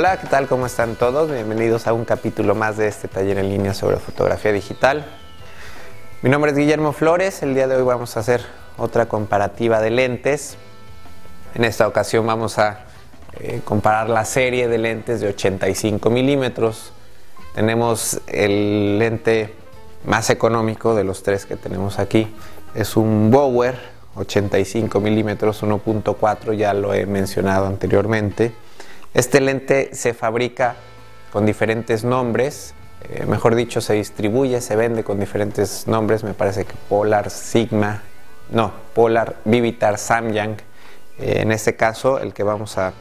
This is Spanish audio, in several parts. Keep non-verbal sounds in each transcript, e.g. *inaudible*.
Hola, ¿qué tal? ¿Cómo están todos? Bienvenidos a un capítulo más de este taller en línea sobre fotografía digital. Mi nombre es Guillermo Flores. El día de hoy vamos a hacer otra comparativa de lentes. En esta ocasión vamos a eh, comparar la serie de lentes de 85 milímetros. Tenemos el lente más económico de los tres que tenemos aquí. Es un Bower 85 milímetros 1.4, ya lo he mencionado anteriormente. Este lente se fabrica con diferentes nombres, eh, mejor dicho, se distribuye, se vende con diferentes nombres. Me parece que Polar, Sigma, no, Polar, Vivitar, Samyang. Eh, en este caso, el que vamos a,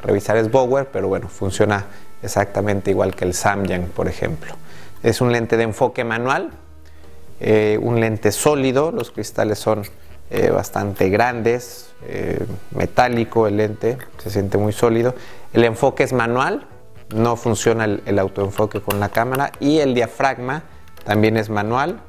revisar es Bower, pero bueno, funciona exactamente igual que el Samyang, por ejemplo. Es un lente de enfoque manual, eh, un lente sólido, los cristales son bastante grandes, metálico el lente, se siente muy sólido. El enfoque es manual, no funciona el, autoenfoque con la cámara y el diafragma también es manual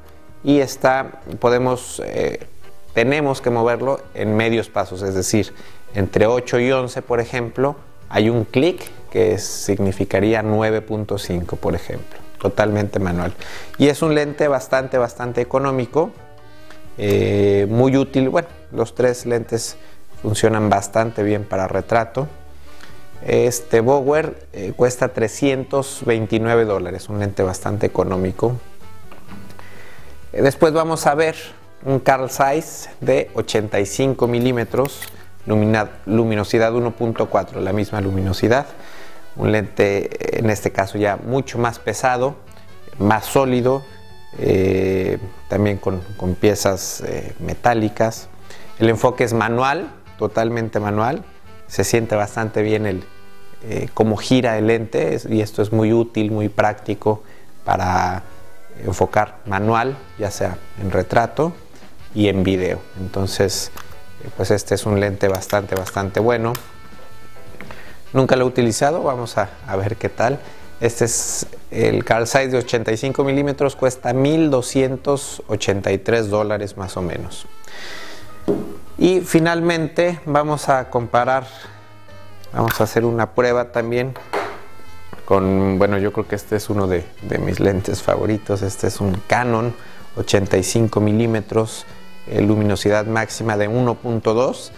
y está, podemos, eh, tenemos que moverlo en medios pasos, es decir, entre 8 y 11, por ejemplo, hay un clic que significaría 9.5, por ejemplo, totalmente manual. Y es un lente bastante, bastante económico, eh, muy útil. Bueno, los tres lentes funcionan bastante bien para retrato. Este Bower eh, cuesta 329 dólares, un lente bastante económico. Después vamos a ver un Carl Zeiss de 85 milímetros, luminosidad 1.4, la misma luminosidad. Un lente en este caso ya mucho más pesado, más sólido, eh, también con, piezas metálicas. El enfoque es manual, totalmente manual se siente bastante bien el, eh, cómo gira el lente y esto es muy útil, muy práctico para enfocar manual, ya sea en retrato y en video. Entonces, eh, pues este es un lente bastante, bastante bueno. Nunca lo he utilizado, vamos a, a ver qué tal. Este es el Carl Zeiss de 85 milímetros, cuesta 1.283 dólares más o menos. Y finalmente vamos a comparar, vamos a hacer una prueba también con, bueno, yo creo que este es uno de, mis lentes favoritos. Este es un Canon 85 milímetros, eh, luminosidad máxima de 1.2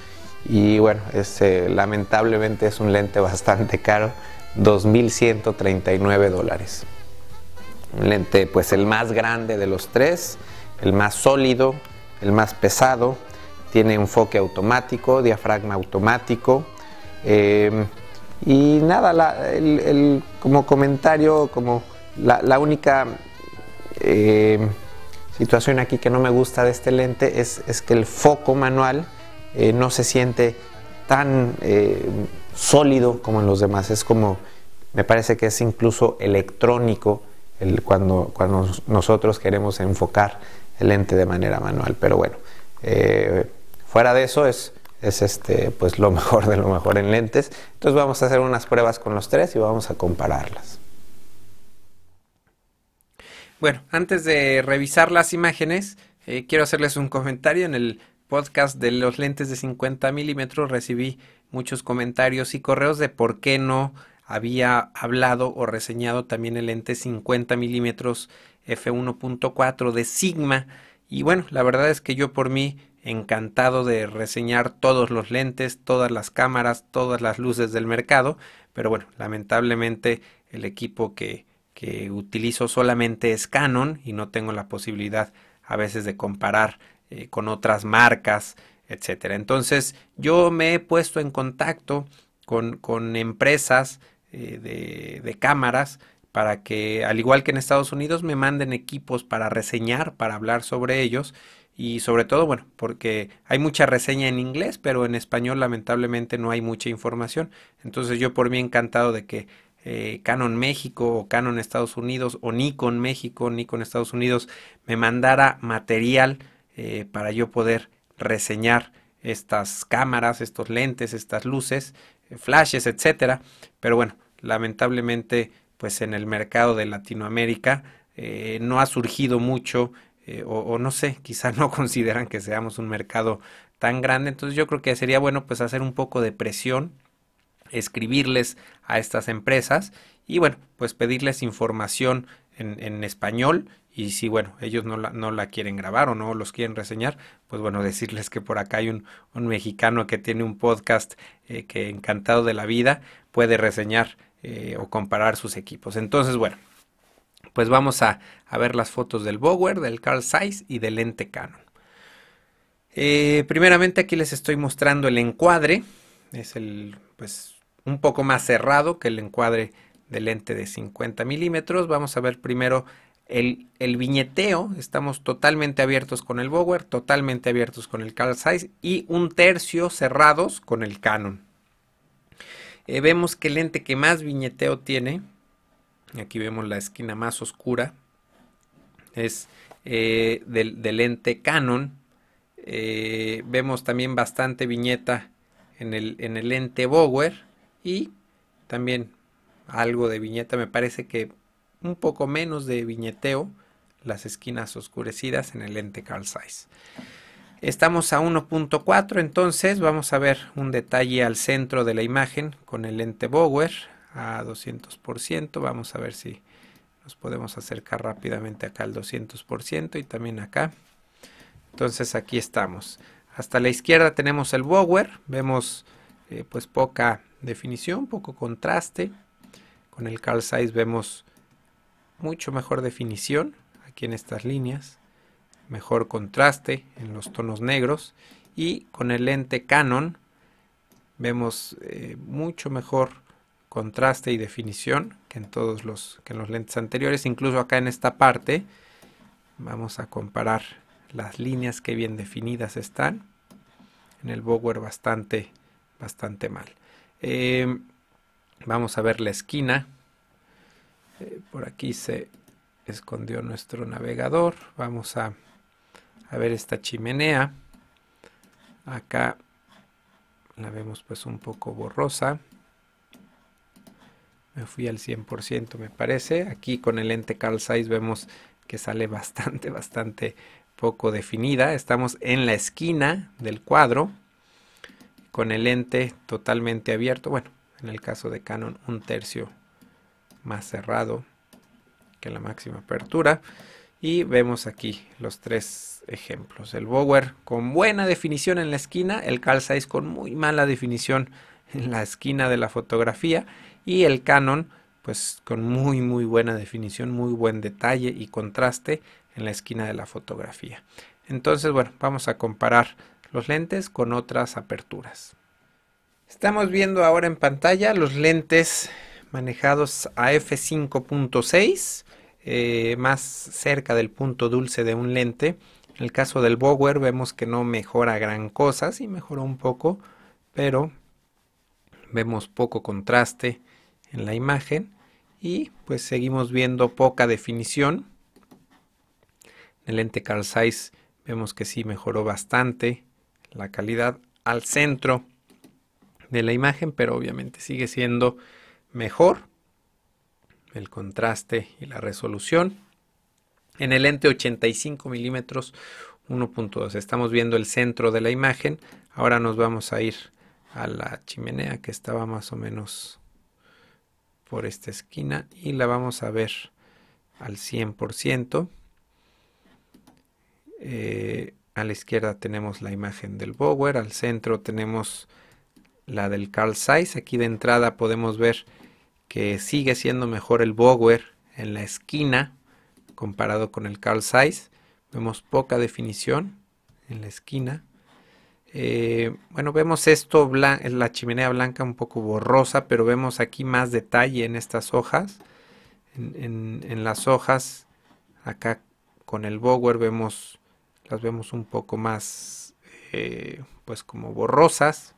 y bueno, este, lamentablemente es un lente bastante caro, 2.139 dólares. Un lente pues el más grande de los tres, el más sólido, el más pesado, tiene enfoque automático, diafragma automático. Em, y nada, como comentario, como la, única em, situación aquí que no me gusta de este lente es, que el foco manual eh, no se siente tan em, sólido como en los demás. Es como, me parece que es incluso electrónico el, cuando, cuando nosotros queremos enfocar el lente de manera manual. Pero bueno, eh, Fuera de eso es, es este, pues lo *laughs* mejor de lo mejor en lentes. Entonces vamos a hacer unas pruebas con los tres y vamos a compararlas. Bueno, antes de revisar las imágenes, eh, quiero hacerles un comentario. En el podcast de los lentes de 50 milímetros recibí muchos comentarios y correos de por qué no había hablado o reseñado también el lente 50 milímetros f1.4 de Sigma. Y bueno, la verdad es que yo por mí encantado de reseñar todos los lentes, todas las cámaras, todas las luces del mercado, pero bueno, lamentablemente el equipo que, que utilizo solamente es Canon y no tengo la posibilidad a veces de comparar eh, con otras marcas, etcétera. Entonces yo me he puesto en contacto con, con empresas eh, de, de cámaras para que, al igual que en Estados Unidos, me manden equipos para reseñar, para hablar sobre ellos y sobre todo, bueno, porque hay mucha reseña en inglés, pero en español lamentablemente no hay mucha información. Entonces yo por mí encantado de que eh, Canon México o Canon Estados Unidos o Nikon México, Nikon Estados Unidos me mandara material eh, para yo poder reseñar estas cámaras, estos lentes, estas luces, eh, flashes, etcétera. Pero bueno, lamentablemente, pues en el mercado de Latinoamérica no ha surgido mucho eh, o, no sé, *laughs* quizá no consideran que seamos un mercado tan grande, entonces yo creo que sería bueno pues hacer un poco de presión escribirles a estas empresas y bueno, pues pedirles información en, español y si bueno, ellos no la, no la, quieren grabar o no los quieren reseñar, pues bueno, *laughs* decirles que por acá hay un, mexicano que tiene un podcast eh, que encantado de la vida puede reseñar eh, o comparar sus equipos. Entonces, bueno, pues vamos a, ver las fotos del Bower, del Carl Zeiss y del lente Canon. Eh, primeramente aquí les estoy mostrando el encuadre. Es el, pues, un poco más cerrado que el encuadre del lente de 50 milímetros. Vamos a ver primero el, viñeteo. Estamos totalmente abiertos con el Bower, totalmente abiertos con el Carl Zeiss y un tercio cerrados con el Canon. Eh, vemos que el lente que más viñeteo tiene, aquí vemos la esquina más oscura, es eh, del, lente Canon. Eh, vemos también bastante viñeta en el, en el lente Bower y también algo de viñeta, me parece que un poco menos de viñeteo, las esquinas oscurecidas en el lente Carl Zeiss. Estamos a 1.4, entonces vamos a ver un detalle al centro de la imagen con el lente Bower a 200%. Vamos a ver si nos podemos acercar rápidamente acá al 200% y también acá. Entonces aquí estamos. Hasta la izquierda tenemos el Bower, vemos eh, pues poca definición, poco contraste. Con el Carl Zeiss vemos mucho mejor definición aquí en estas líneas, mejor contraste en los tonos negros y con el lente Canon vemos eh, mucho mejor contraste y definición que en todos los que en los lentes anteriores, incluso acá en esta parte vamos a comparar las líneas que bien definidas están en el Bower bastante bastante mal. Eh, Vamos a ver la esquina. Eh, por aquí se escondió nuestro navegador. Vamos a, ver esta chimenea. Acá la vemos pues un poco borrosa. Me fui al 100% me parece. Aquí con el lente Carl Zeiss vemos que sale bastante, *laughs* bastante poco definida. Estamos en la esquina del cuadro con el lente totalmente abierto. Bueno, en el caso de Canon un tercio más cerrado que la máxima apertura. Y vemos aquí los tres ejemplos. El Bower con buena definición en la esquina el Zeiss con muy mala definición en la esquina de la fotografía y el Canon pues con muy muy buena definición muy buen detalle y contraste en la esquina de la fotografía. Entonces bueno vamos a comparar los lentes con otras aperturas. Estamos viendo ahora en pantalla los lentes manejados a f5.6, eh, más cerca del punto dulce de un lente. En el caso del Bower vemos que no mejora gran cosa, sí mejoró un poco, pero vemos poco contraste en la imagen y pues seguimos viendo poca definición. En el lente Carl Zeiss vemos que sí mejoró bastante la calidad al centro de la imagen, pero obviamente sigue siendo mejor el contraste y la resolución. En el lente 85 milímetros 1.2 estamos viendo el centro de la imagen. Ahora nos vamos a ir a la chimenea que estaba más o menos por esta esquina y la vamos a ver al 100%. Eh, a la izquierda tenemos la imagen del Bower, al centro tenemos la del Carl Zeiss. Aquí de entrada podemos ver que sigue siendo mejor el Bower en la esquina comparado con el Carl Zeiss. Vemos poca definición en la esquina. Eh, bueno, vemos esto, la chimenea blanca un poco borrosa, pero vemos aquí más detalle en estas hojas. En, las hojas, acá con el Bower vemos, las vemos un poco más, eh, pues como borrosas.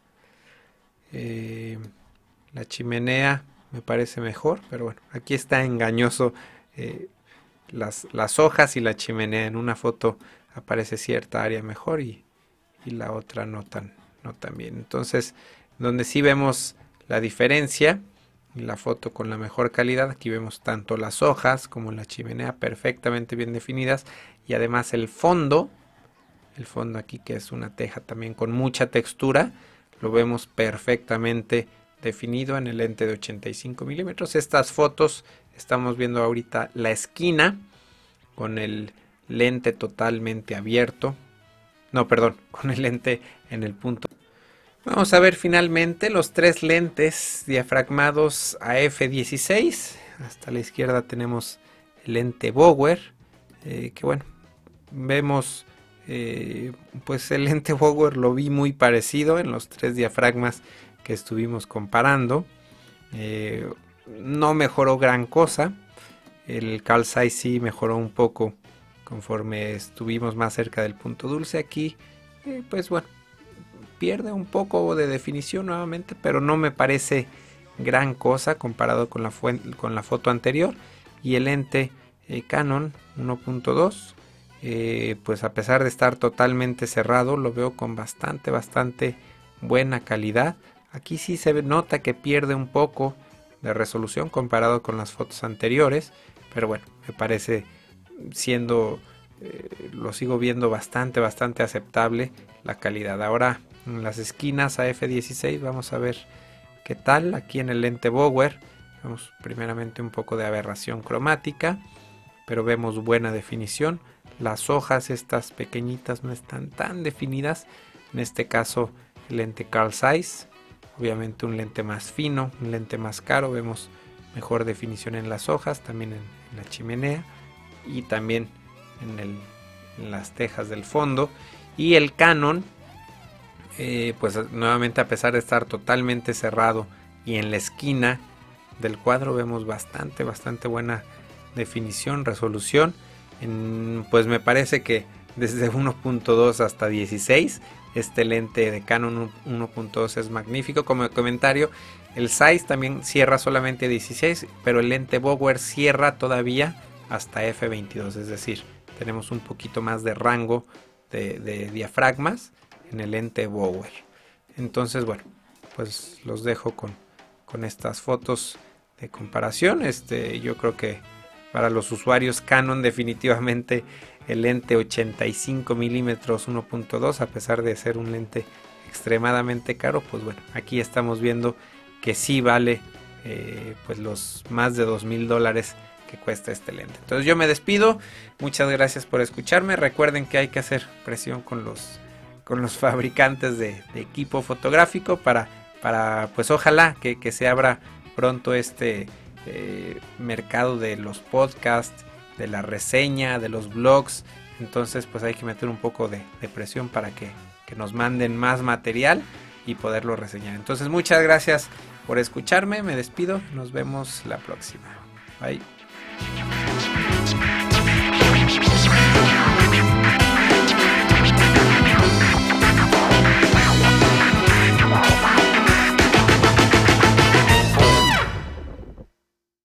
Eh, la chimenea me parece mejor, pero bueno, aquí está engañoso eh, las, las, hojas y la chimenea. En una foto aparece cierta área mejor y, la otra no tan, no tan bien. Entonces, donde sí vemos la diferencia y la foto con la mejor calidad, aquí vemos tanto las hojas como la chimenea perfectamente bien definidas y además el fondo, el fondo aquí que es una teja también con mucha textura, lo vemos perfectamente definido en el lente de 85 milímetros. Estas fotos estamos viendo ahorita la esquina con el lente totalmente abierto. No, perdón, *laughs* con el lente en el punto. Vamos a ver finalmente los tres lentes diafragmados a F16. Hasta la izquierda tenemos el lente Bower, eh, que bueno, vemos eh, pues el lente *laughs* Bower lo vi muy parecido en los tres diafragmas que estuvimos comparando. Eh, no mejoró gran cosa. El Carl Zeiss sí mejoró un poco conforme estuvimos más cerca del punto dulce. Aquí, pues bueno, pierde un poco de definición nuevamente, pero no me parece gran cosa comparado con la, con la foto anterior. Y el lente eh, Canon 1.2, eh, pues a pesar de estar totalmente cerrado, lo veo con bastante, bastante buena calidad. Aquí sí se nota que pierde un poco de resolución comparado con las fotos anteriores, pero bueno, me parece siendo, eh, lo sigo viendo bastante, bastante aceptable la calidad. Ahora en las esquinas a f16 vamos a ver qué tal aquí en el lente Bower vemos primeramente un poco de aberración cromática pero vemos buena definición. Las hojas estas pequeñitas no están tan definidas. En este caso el lente Carl Zeiss obviamente un lente más fino un lente más caro vemos mejor definición en las hojas también en, la chimenea y también en, las tejas del fondo y el Canon eh, pues nuevamente a pesar de estar totalmente cerrado y en la esquina del cuadro vemos bastante, bastante buena definición, resolución. pues me parece que desde *laughs* 1.2 hasta 16 este lente de Canon 1.2 es magnífico. Como comentario, el Zeiss también cierra solamente 16, pero el lente Bower cierra todavía hasta f22, es decir, tenemos un poquito más de rango de diafragmas en el lente Bower. Entonces, bueno, pues los dejo con, con estas fotos de comparación. Este, yo creo que para los usuarios Canon definitivamente el lente 85 milímetros 1.2 a pesar de ser un lente extremadamente caro pues bueno aquí estamos viendo que sí vale eh, pues los más de dos mil dólares que cuesta este lente. Entonces yo me despido. Muchas gracias por escucharme. Recuerden que hay que hacer presión con los con los *laughs* fabricantes de, equipo fotográfico para, para pues ojalá que, se abra pronto este eh, mercado de los podcasts, de la reseña, de los blogs. Entonces pues hay que meter un poco de, presión para que, que nos manden más material y poderlo reseñar. Entonces muchas gracias por escucharme, me despido, nos vemos la próxima. Bye.